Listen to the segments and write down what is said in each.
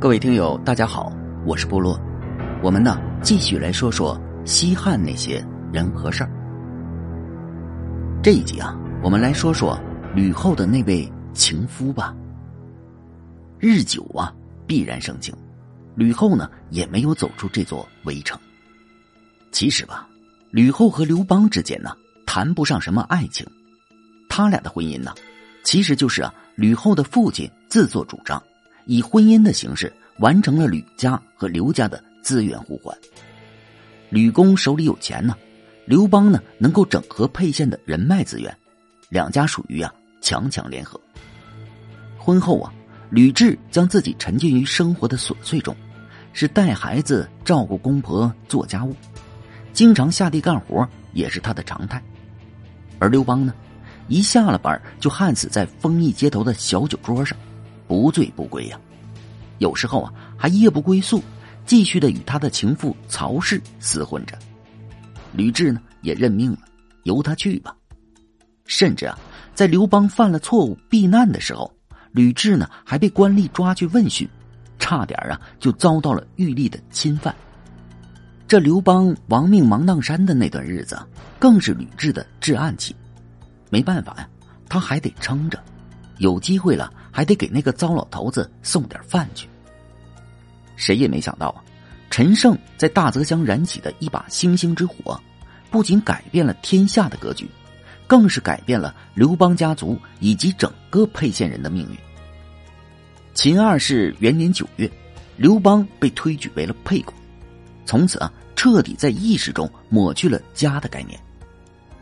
各位听友，大家好，我是波落。我们呢，继续来说说西汉那些人和事儿。这一集啊，我们来说说吕后的那位情夫吧。日久啊，必然生情。吕后呢，也没有走出这座围城。其实吧，吕后和刘邦之间呢，谈不上什么爱情。他俩的婚姻呢，其实就是啊，吕后的父亲自作主张。以婚姻的形式完成了吕家和刘家的资源互换。吕公手里有钱呢，刘邦呢能够整合沛县的人脉资源，两家属于啊强强联合。婚后啊，吕雉将自己沉浸于生活的琐碎中，是带孩子、照顾公婆、做家务，经常下地干活也是他的常态。而刘邦呢，一下了班就焊死在丰邑街头的小酒桌上。不醉不归呀，有时候啊还夜不归宿，继续的与他的情妇曹氏厮混着。吕雉呢也认命了，由他去吧。甚至啊，在刘邦犯了错误避难的时候，吕雉呢还被官吏抓去问讯，差点啊就遭到了玉帝的侵犯。这刘邦亡命芒砀山的那段日子，更是吕雉的至暗期。没办法呀，他还得撑着。有机会了，还得给那个糟老头子送点饭去。谁也没想到啊，陈胜在大泽乡燃起的一把星星之火，不仅改变了天下的格局，更是改变了刘邦家族以及整个沛县人的命运。秦二世元年九月，刘邦被推举为了沛公，从此啊，彻底在意识中抹去了家的概念，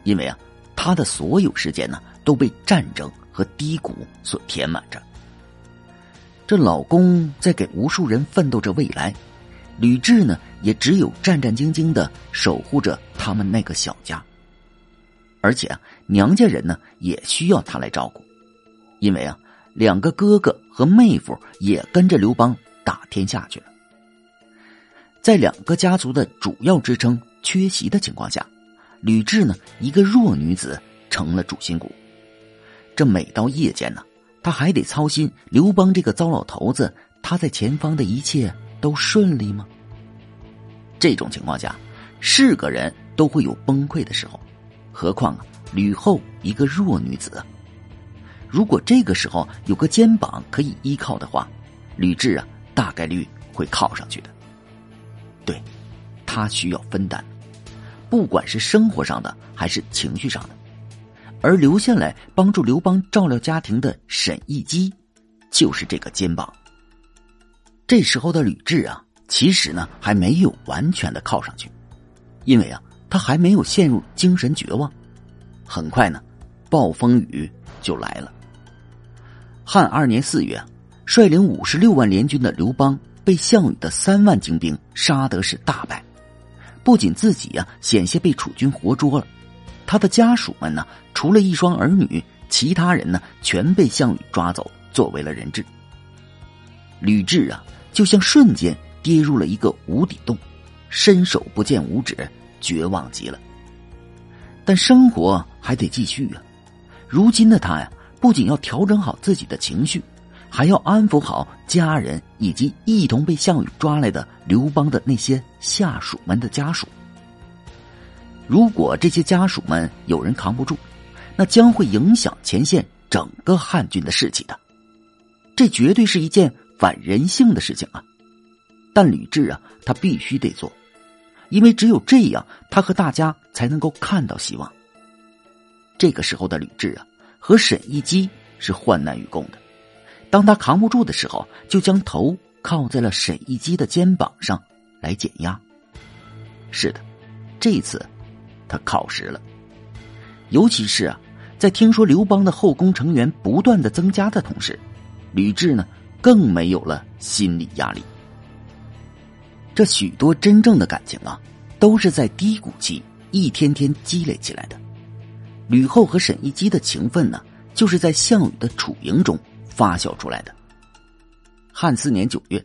因为啊，他的所有时间呢，都被战争。和低谷所填满着。这老公在给无数人奋斗着未来，吕雉呢也只有战战兢兢的守护着他们那个小家。而且啊，娘家人呢也需要他来照顾，因为啊，两个哥哥和妹夫也跟着刘邦打天下去了。在两个家族的主要支撑缺席的情况下，吕雉呢一个弱女子成了主心骨。这每到夜间呢，他还得操心刘邦这个糟老头子，他在前方的一切都顺利吗？这种情况下，是个人都会有崩溃的时候，何况啊，吕后一个弱女子。如果这个时候有个肩膀可以依靠的话，吕雉啊，大概率会靠上去的。对，他需要分担，不管是生活上的还是情绪上的。而留下来帮助刘邦照料家庭的沈亦基，就是这个肩膀。这时候的吕雉啊，其实呢还没有完全的靠上去，因为啊，他还没有陷入精神绝望。很快呢，暴风雨就来了。汉二年四月，率领五十六万联军的刘邦被项羽的三万精兵杀得是大败，不仅自己呀险些被楚军活捉了。他的家属们呢，除了一双儿女，其他人呢，全被项羽抓走，作为了人质。吕雉啊，就像瞬间跌入了一个无底洞，伸手不见五指，绝望极了。但生活还得继续啊！如今的他呀，不仅要调整好自己的情绪，还要安抚好家人以及一同被项羽抓来的刘邦的那些下属们的家属。如果这些家属们有人扛不住，那将会影响前线整个汉军的士气的。这绝对是一件反人性的事情啊！但吕雉啊，他必须得做，因为只有这样，他和大家才能够看到希望。这个时候的吕雉啊，和沈一基是患难与共的。当他扛不住的时候，就将头靠在了沈一基的肩膀上来减压。是的，这次。他靠实了，尤其是啊，在听说刘邦的后宫成员不断的增加的同时，吕雉呢更没有了心理压力。这许多真正的感情啊，都是在低谷期一天天积累起来的。吕后和沈一基的情分呢，就是在项羽的楚营中发酵出来的。汉四年九月，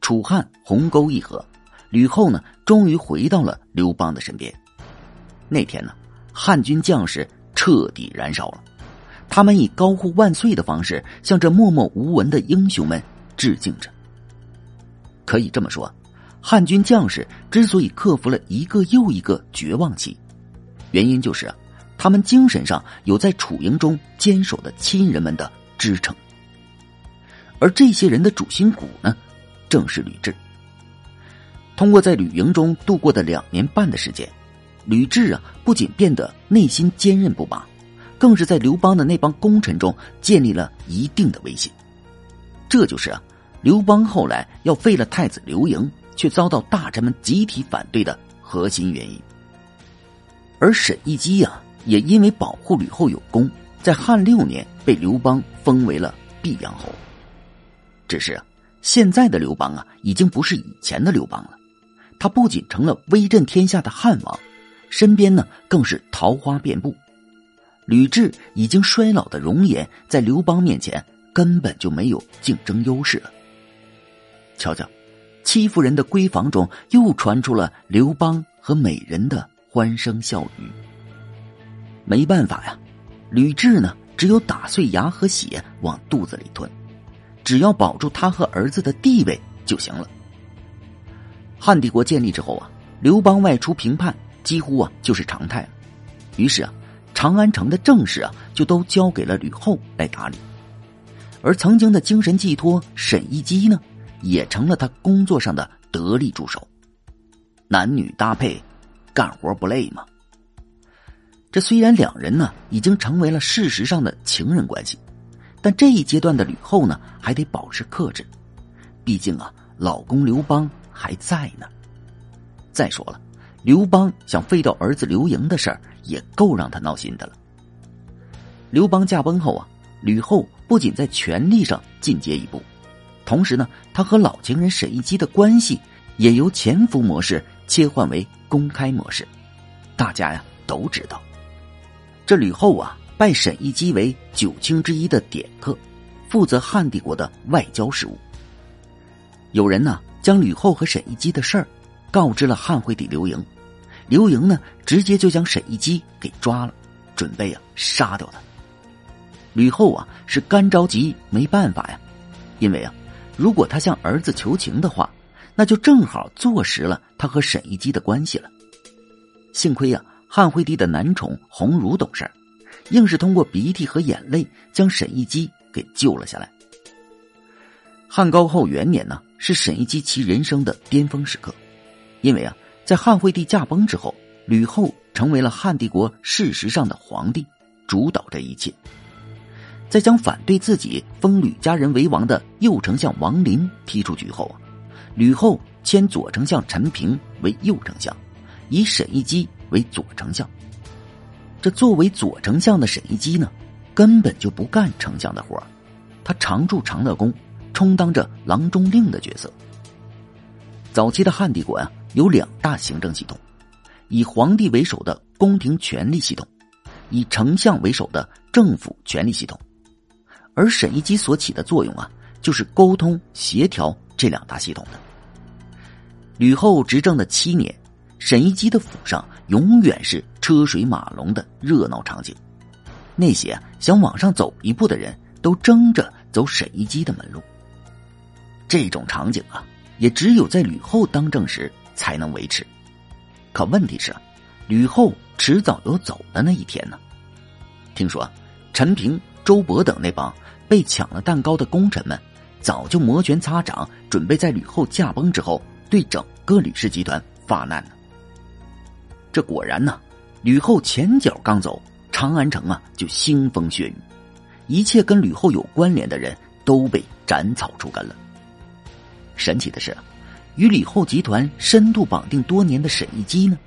楚汉鸿沟议和，吕后呢终于回到了刘邦的身边。那天呢，汉军将士彻底燃烧了，他们以高呼万岁的方式向这默默无闻的英雄们致敬着。可以这么说，汉军将士之所以克服了一个又一个绝望期，原因就是，他们精神上有在楚营中坚守的亲人们的支撑。而这些人的主心骨呢，正是吕雉。通过在吕营中度过的两年半的时间，吕雉啊，不仅变得内心坚韧不拔，更是在刘邦的那帮功臣中建立了一定的威信。这就是啊，刘邦后来要废了太子刘盈，却遭到大臣们集体反对的核心原因。而沈亦基呀，也因为保护吕后有功，在汉六年被刘邦封为了毕阳侯。只是啊，现在的刘邦啊，已经不是以前的刘邦了。他不仅成了威震天下的汉王，身边呢更是桃花遍布。吕雉已经衰老的容颜，在刘邦面前根本就没有竞争优势了。瞧瞧，戚夫人的闺房中又传出了刘邦和美人的欢声笑语。没办法呀，吕雉呢只有打碎牙和血往肚子里吞，只要保住他和儿子的地位就行了。汉帝国建立之后啊，刘邦外出平叛几乎啊就是常态了。于是啊，长安城的政事啊就都交给了吕后来打理。而曾经的精神寄托沈一基呢，也成了他工作上的得力助手。男女搭配，干活不累吗？这虽然两人呢已经成为了事实上的情人关系，但这一阶段的吕后呢还得保持克制，毕竟啊，老公刘邦。还在呢。再说了，刘邦想废掉儿子刘盈的事儿，也够让他闹心的了。刘邦驾崩后啊，吕后不仅在权力上进阶一步，同时呢，他和老情人沈一基的关系也由潜伏模式切换为公开模式。大家呀都知道，这吕后啊拜沈一基为九卿之一的典客，负责汉帝国的外交事务。有人呢。将吕后和沈一基的事儿告知了汉惠帝刘盈，刘盈呢直接就将沈亦基给抓了，准备啊杀掉他。吕后啊是干着急没办法呀，因为啊如果他向儿子求情的话，那就正好坐实了他和沈亦基的关系了。幸亏啊汉惠帝的男宠鸿儒懂事，硬是通过鼻涕和眼泪将沈一基给救了下来。汉高后元年呢，是沈一基其人生的巅峰时刻，因为啊，在汉惠帝驾崩之后，吕后成为了汉帝国事实上的皇帝，主导这一切。在将反对自己封吕家人为王的右丞相王林踢出局后啊，吕后迁左丞相陈平为右丞相，以沈亦基为左丞相。这作为左丞相的沈一基呢，根本就不干丞相的活他常驻长乐宫。充当着郎中令的角色。早期的汉帝国啊，有两大行政系统：以皇帝为首的宫廷权力系统，以丞相为首的政府权力系统。而沈亦基所起的作用啊，就是沟通协调这两大系统的。吕后执政的七年，沈亦基的府上永远是车水马龙的热闹场景，那些想往上走一步的人都争着走沈亦基的门路。这种场景啊，也只有在吕后当政时才能维持。可问题是，吕后迟早有走的那一天呢。听说陈平、周勃等那帮被抢了蛋糕的功臣们，早就摩拳擦掌，准备在吕后驾崩之后对整个吕氏集团发难呢。这果然呢，吕后前脚刚走，长安城啊就腥风血雨，一切跟吕后有关联的人都被斩草除根了。神奇的是，与李后集团深度绑定多年的沈一基呢，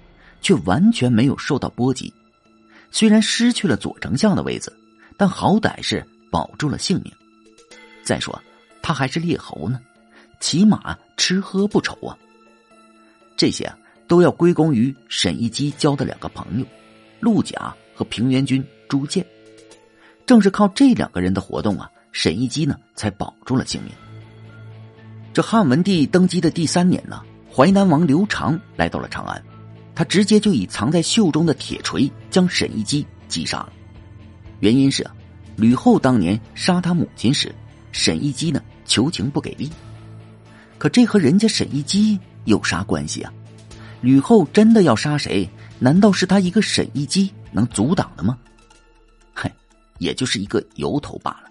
却完全没有受到波及。虽然失去了左丞相的位子，但好歹是保住了性命。再说，他还是列侯呢，起码吃喝不愁啊。这些啊，都要归功于沈一基交的两个朋友，陆贾和平原君朱建。正是靠这两个人的活动啊，沈一基呢才保住了性命。这汉文帝登基的第三年呢，淮南王刘长来到了长安，他直接就以藏在袖中的铁锤将沈一基击杀了。原因是，吕后当年杀他母亲时，沈一基呢求情不给力。可这和人家沈一基有啥关系啊？吕后真的要杀谁？难道是他一个沈一基能阻挡的吗？嘿，也就是一个由头罢了。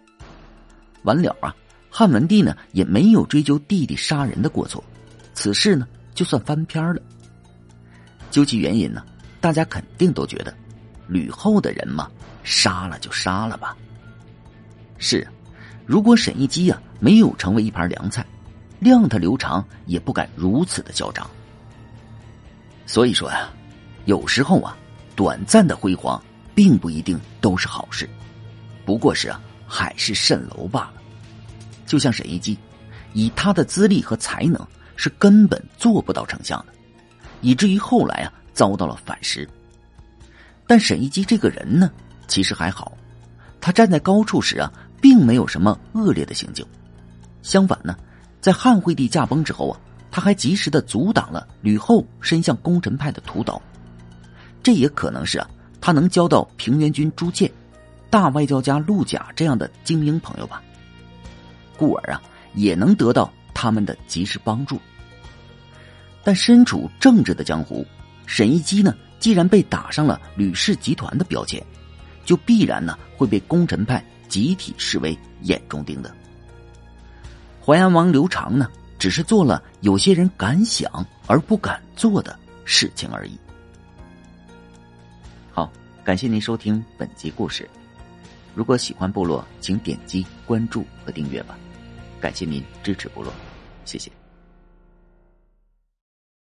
完了啊！汉文帝呢也没有追究弟弟杀人的过错，此事呢就算翻篇了。究其原因呢，大家肯定都觉得，吕后的人嘛，杀了就杀了吧。是，如果沈一基呀没有成为一盘凉菜，谅他刘长也不敢如此的嚣张。所以说呀，有时候啊，短暂的辉煌并不一定都是好事，不过是啊海市蜃楼罢了。就像沈一基，以他的资历和才能，是根本做不到丞相的，以至于后来啊遭到了反噬。但沈一基这个人呢，其实还好，他站在高处时啊，并没有什么恶劣的行径。相反呢，在汉惠帝驾崩之后啊，他还及时的阻挡了吕后伸向功臣派的屠刀。这也可能是啊，他能交到平原君朱建、大外交家陆贾这样的精英朋友吧。故而啊，也能得到他们的及时帮助。但身处政治的江湖，沈一基呢，既然被打上了吕氏集团的标签，就必然呢会被功臣派集体视为眼中钉的。淮安王刘长呢，只是做了有些人敢想而不敢做的事情而已。好，感谢您收听本集故事。如果喜欢部落，请点击关注和订阅吧。感谢您支持部落，谢谢。